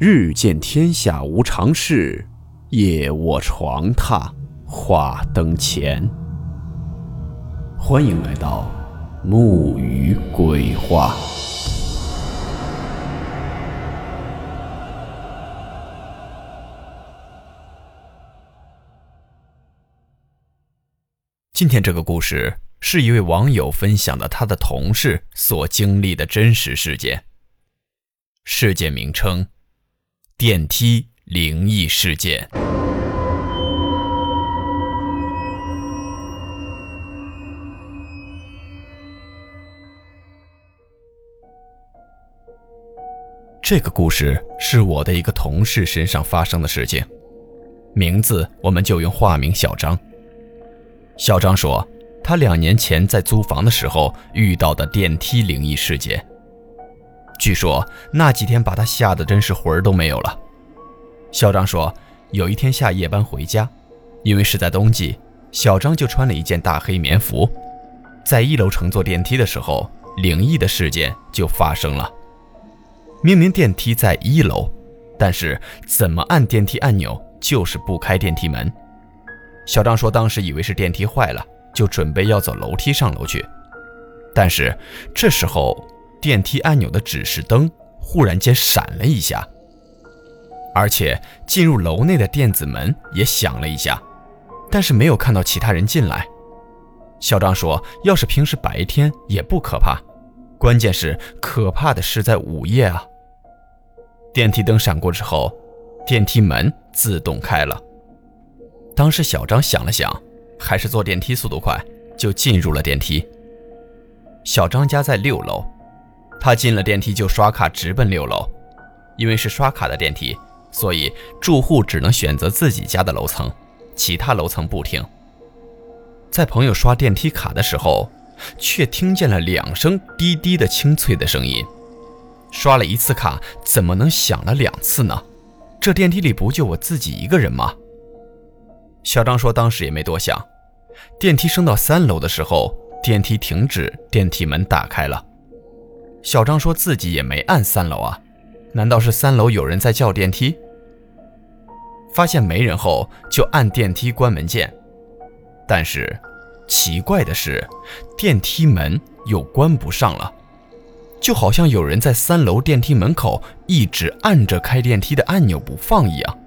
日见天下无常事，夜卧床榻话灯前。欢迎来到木鱼鬼话。今天这个故事是一位网友分享的他的同事所经历的真实事件。事件名称。电梯灵异事件。这个故事是我的一个同事身上发生的事情，名字我们就用化名小张。小张说，他两年前在租房的时候遇到的电梯灵异事件。据说那几天把他吓得真是魂儿都没有了。小张说，有一天下夜班回家，因为是在冬季，小张就穿了一件大黑棉服，在一楼乘坐电梯的时候，灵异的事件就发生了。明明电梯在一楼，但是怎么按电梯按钮就是不开电梯门。小张说，当时以为是电梯坏了，就准备要走楼梯上楼去，但是这时候。电梯按钮的指示灯忽然间闪了一下，而且进入楼内的电子门也响了一下，但是没有看到其他人进来。小张说：“要是平时白天也不可怕，关键是可怕的是在午夜啊！”电梯灯闪过之后，电梯门自动开了。当时小张想了想，还是坐电梯速度快，就进入了电梯。小张家在六楼。他进了电梯就刷卡直奔六楼，因为是刷卡的电梯，所以住户只能选择自己家的楼层，其他楼层不停。在朋友刷电梯卡的时候，却听见了两声滴滴的清脆的声音。刷了一次卡，怎么能响了两次呢？这电梯里不就我自己一个人吗？小张说，当时也没多想。电梯升到三楼的时候，电梯停止，电梯门打开了。小张说自己也没按三楼啊，难道是三楼有人在叫电梯？发现没人后，就按电梯关门键。但是奇怪的是，电梯门又关不上了，就好像有人在三楼电梯门口一直按着开电梯的按钮不放一样。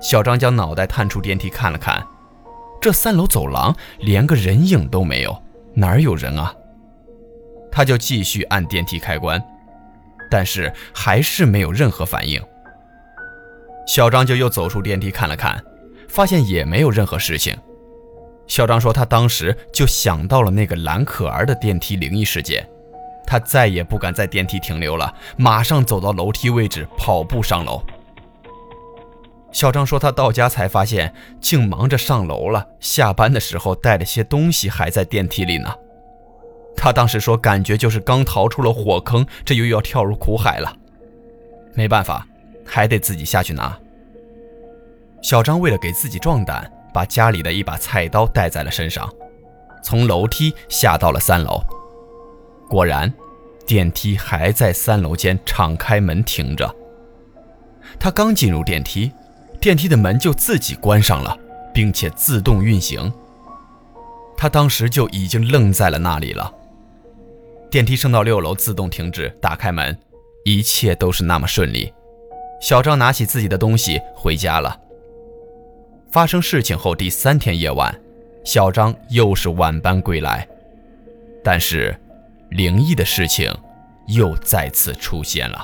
小张将脑袋探出电梯看了看，这三楼走廊连个人影都没有，哪儿有人啊？他就继续按电梯开关，但是还是没有任何反应。小张就又走出电梯看了看，发现也没有任何事情。小张说，他当时就想到了那个蓝可儿的电梯灵异事件，他再也不敢在电梯停留了，马上走到楼梯位置，跑步上楼。小张说，他到家才发现，竟忙着上楼了，下班的时候带了些东西还在电梯里呢。他当时说，感觉就是刚逃出了火坑，这又要跳入苦海了。没办法，还得自己下去拿。小张为了给自己壮胆，把家里的一把菜刀带在了身上，从楼梯下到了三楼。果然，电梯还在三楼间敞开门停着。他刚进入电梯，电梯的门就自己关上了，并且自动运行。他当时就已经愣在了那里了。电梯升到六楼，自动停止，打开门，一切都是那么顺利。小张拿起自己的东西回家了。发生事情后第三天夜晚，小张又是晚班归来，但是灵异的事情又再次出现了。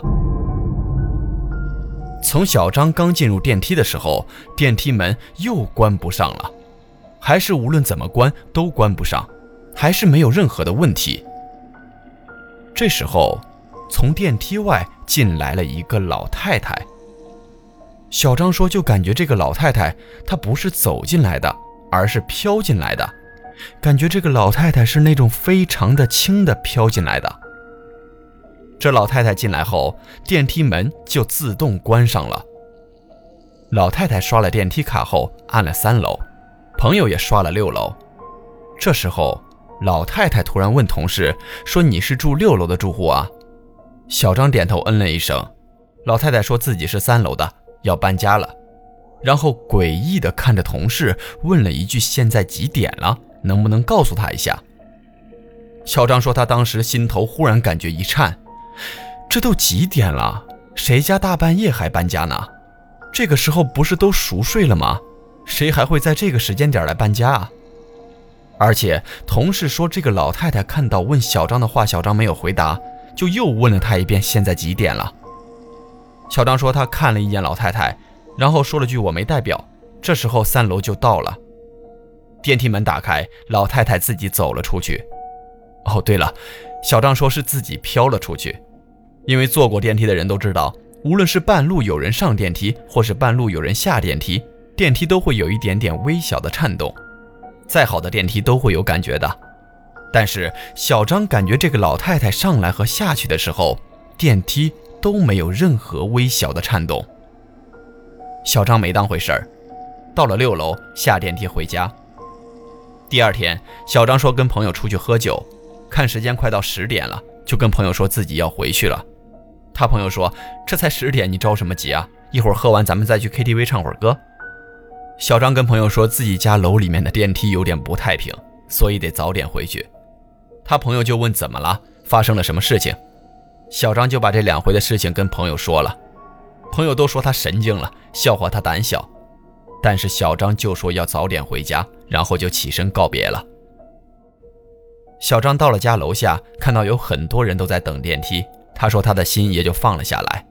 从小张刚进入电梯的时候，电梯门又关不上了，还是无论怎么关都关不上，还是没有任何的问题。这时候，从电梯外进来了一个老太太。小张说：“就感觉这个老太太，她不是走进来的，而是飘进来的。感觉这个老太太是那种非常的轻的飘进来的。”这老太太进来后，电梯门就自动关上了。老太太刷了电梯卡后，按了三楼，朋友也刷了六楼。这时候。老太太突然问同事：“说你是住六楼的住户啊？”小张点头，嗯了一声。老太太说自己是三楼的，要搬家了，然后诡异的看着同事，问了一句：“现在几点了？能不能告诉他一下？”小张说他当时心头忽然感觉一颤，这都几点了？谁家大半夜还搬家呢？这个时候不是都熟睡了吗？谁还会在这个时间点来搬家啊？而且同事说这个老太太看到问小张的话，小张没有回答，就又问了他一遍：“现在几点了？”小张说他看了一眼老太太，然后说了句“我没带表”。这时候三楼就到了，电梯门打开，老太太自己走了出去。哦，对了，小张说是自己飘了出去，因为坐过电梯的人都知道，无论是半路有人上电梯，或是半路有人下电梯，电梯都会有一点点微小的颤动。再好的电梯都会有感觉的，但是小张感觉这个老太太上来和下去的时候，电梯都没有任何微小的颤动。小张没当回事儿，到了六楼下电梯回家。第二天，小张说跟朋友出去喝酒，看时间快到十点了，就跟朋友说自己要回去了。他朋友说：“这才十点，你着什么急啊？一会儿喝完咱们再去 KTV 唱会儿歌。”小张跟朋友说自己家楼里面的电梯有点不太平，所以得早点回去。他朋友就问怎么了，发生了什么事情。小张就把这两回的事情跟朋友说了，朋友都说他神经了，笑话他胆小。但是小张就说要早点回家，然后就起身告别了。小张到了家楼下，看到有很多人都在等电梯，他说他的心也就放了下来。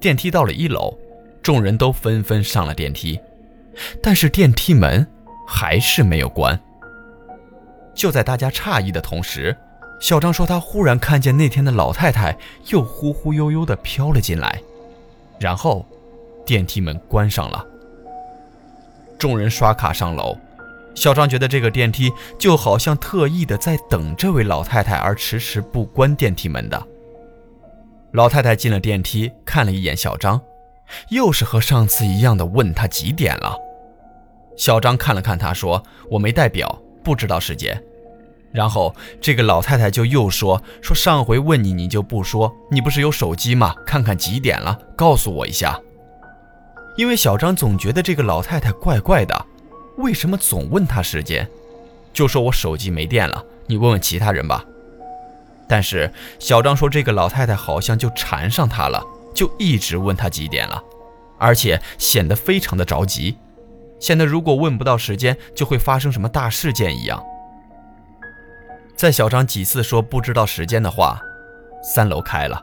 电梯到了一楼，众人都纷纷上了电梯。但是电梯门还是没有关。就在大家诧异的同时，小张说他忽然看见那天的老太太又忽忽悠悠地飘了进来，然后电梯门关上了。众人刷卡上楼，小张觉得这个电梯就好像特意的在等这位老太太而迟迟不关电梯门的。老太太进了电梯，看了一眼小张。又是和上次一样的问他几点了。小张看了看他，说：“我没带表，不知道时间。”然后这个老太太就又说：“说上回问你，你就不说，你不是有手机吗？看看几点了，告诉我一下。”因为小张总觉得这个老太太怪怪的，为什么总问他时间？就说我手机没电了，你问问其他人吧。但是小张说，这个老太太好像就缠上他了。就一直问他几点了，而且显得非常的着急，显得如果问不到时间，就会发生什么大事件一样。在小张几次说不知道时间的话，三楼开了，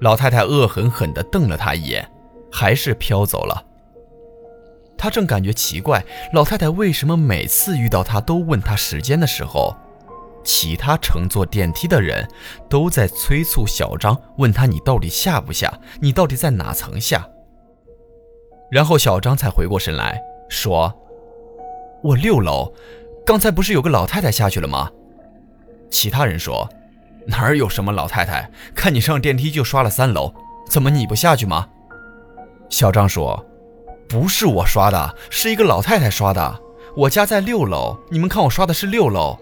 老太太恶狠狠地瞪了他一眼，还是飘走了。他正感觉奇怪，老太太为什么每次遇到他都问他时间的时候。其他乘坐电梯的人都在催促小张，问他：“你到底下不下？你到底在哪层下？”然后小张才回过神来说：“我六楼，刚才不是有个老太太下去了吗？”其他人说：“哪儿有什么老太太？看你上电梯就刷了三楼，怎么你不下去吗？”小张说：“不是我刷的，是一个老太太刷的。我家在六楼，你们看我刷的是六楼。”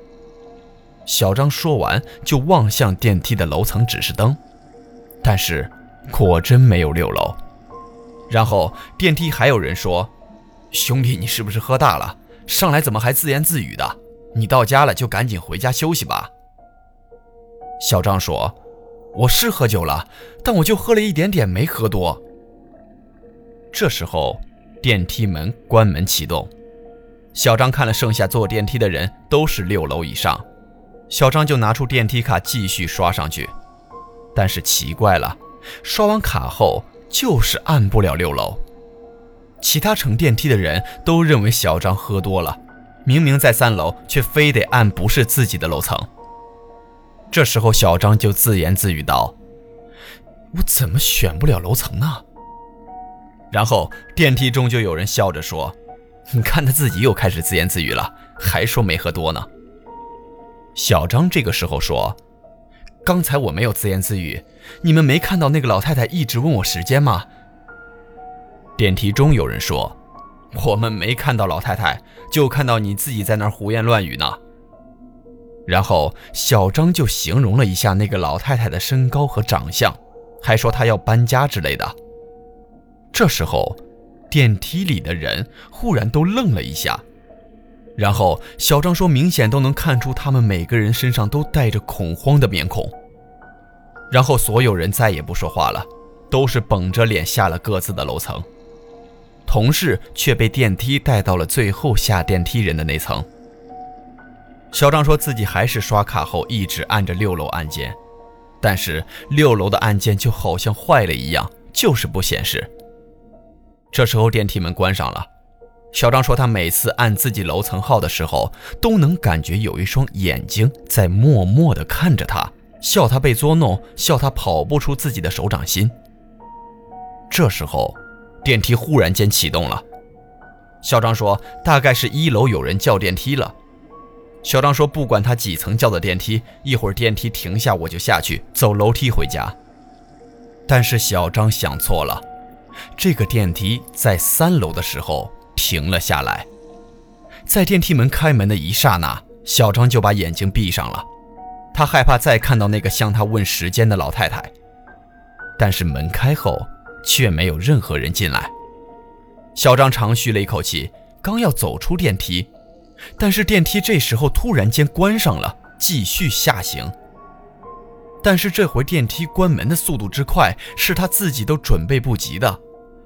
小张说完，就望向电梯的楼层指示灯，但是果真没有六楼。然后电梯还有人说：“兄弟，你是不是喝大了？上来怎么还自言自语的？你到家了就赶紧回家休息吧。”小张说：“我是喝酒了，但我就喝了一点点，没喝多。”这时候电梯门关门启动，小张看了剩下坐电梯的人都是六楼以上。小张就拿出电梯卡继续刷上去，但是奇怪了，刷完卡后就是按不了六楼。其他乘电梯的人都认为小张喝多了，明明在三楼，却非得按不是自己的楼层。这时候小张就自言自语道：“我怎么选不了楼层呢？”然后电梯中就有人笑着说：“你看他自己又开始自言自语了，还说没喝多呢。”小张这个时候说：“刚才我没有自言自语，你们没看到那个老太太一直问我时间吗？”电梯中有人说：“我们没看到老太太，就看到你自己在那儿胡言乱语呢。”然后小张就形容了一下那个老太太的身高和长相，还说她要搬家之类的。这时候，电梯里的人忽然都愣了一下，然后小张说：“明显都能看出他们每个人身上都带着恐慌的面孔。”然后所有人再也不说话了，都是绷着脸下了各自的楼层。同事却被电梯带到了最后下电梯人的那层。小张说自己还是刷卡后一直按着六楼按键，但是六楼的按键就好像坏了一样，就是不显示。这时候电梯门关上了，小张说他每次按自己楼层号的时候，都能感觉有一双眼睛在默默地看着他，笑他被捉弄，笑他跑不出自己的手掌心。这时候，电梯忽然间启动了，小张说大概是一楼有人叫电梯了。小张说不管他几层叫的电梯，一会儿电梯停下我就下去走楼梯回家。但是小张想错了。这个电梯在三楼的时候停了下来，在电梯门开门的一刹那，小张就把眼睛闭上了。他害怕再看到那个向他问时间的老太太。但是门开后，却没有任何人进来。小张长吁了一口气，刚要走出电梯，但是电梯这时候突然间关上了，继续下行。但是这回电梯关门的速度之快，是他自己都准备不及的，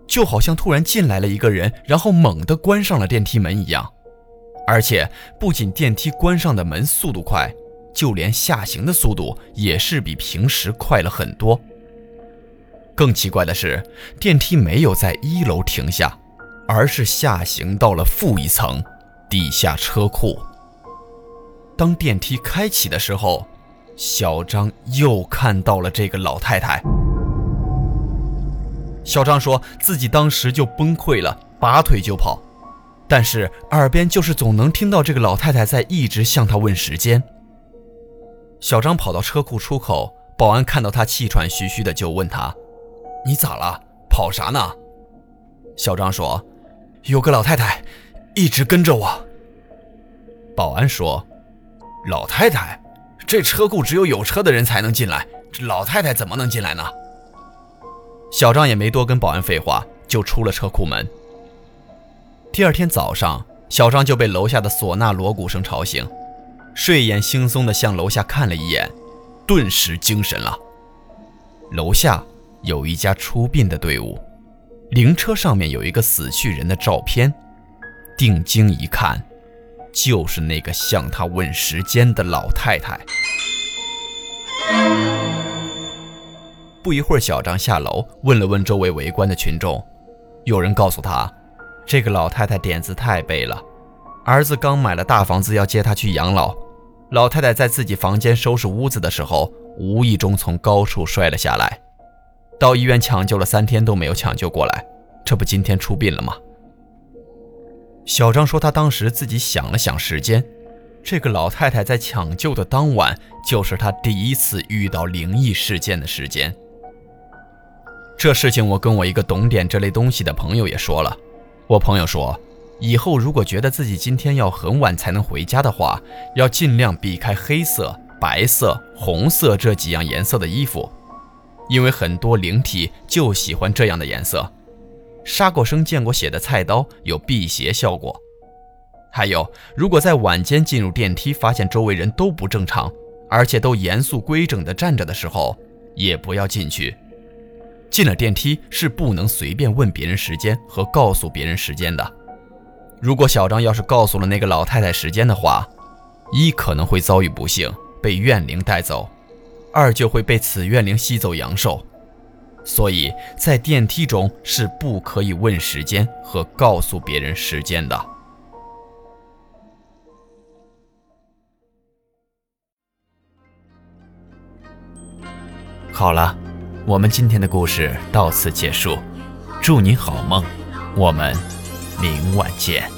就好像突然进来了一个人，然后猛地关上了电梯门一样。而且不仅电梯关上的门速度快，就连下行的速度也是比平时快了很多。更奇怪的是，电梯没有在一楼停下，而是下行到了负一层，地下车库。当电梯开启的时候。小张又看到了这个老太太。小张说自己当时就崩溃了，拔腿就跑，但是耳边就是总能听到这个老太太在一直向他问时间。小张跑到车库出口，保安看到他气喘吁吁的，就问他：“你咋了？跑啥呢？”小张说：“有个老太太一直跟着我。”保安说：“老太太？”这车库只有有车的人才能进来，这老太太怎么能进来呢？小张也没多跟保安废话，就出了车库门。第二天早上，小张就被楼下的唢呐锣鼓声吵醒，睡眼惺忪地向楼下看了一眼，顿时精神了。楼下有一家出殡的队伍，灵车上面有一个死去人的照片，定睛一看。就是那个向他问时间的老太太。不一会儿，小张下楼问了问周围围观的群众，有人告诉他，这个老太太点子太背了。儿子刚买了大房子要接她去养老，老太太在自己房间收拾屋子的时候，无意中从高处摔了下来，到医院抢救了三天都没有抢救过来，这不今天出殡了吗？小张说：“他当时自己想了想时间，这个老太太在抢救的当晚，就是他第一次遇到灵异事件的时间。这事情我跟我一个懂点这类东西的朋友也说了。我朋友说，以后如果觉得自己今天要很晚才能回家的话，要尽量避开黑色、白色、红色这几样颜色的衣服，因为很多灵体就喜欢这样的颜色。”杀过生、见过血的菜刀有辟邪效果。还有，如果在晚间进入电梯，发现周围人都不正常，而且都严肃规整地站着的时候，也不要进去。进了电梯是不能随便问别人时间和告诉别人时间的。如果小张要是告诉了那个老太太时间的话，一可能会遭遇不幸，被怨灵带走；二就会被此怨灵吸走阳寿。所以在电梯中是不可以问时间和告诉别人时间的。好了，我们今天的故事到此结束，祝你好梦，我们明晚见。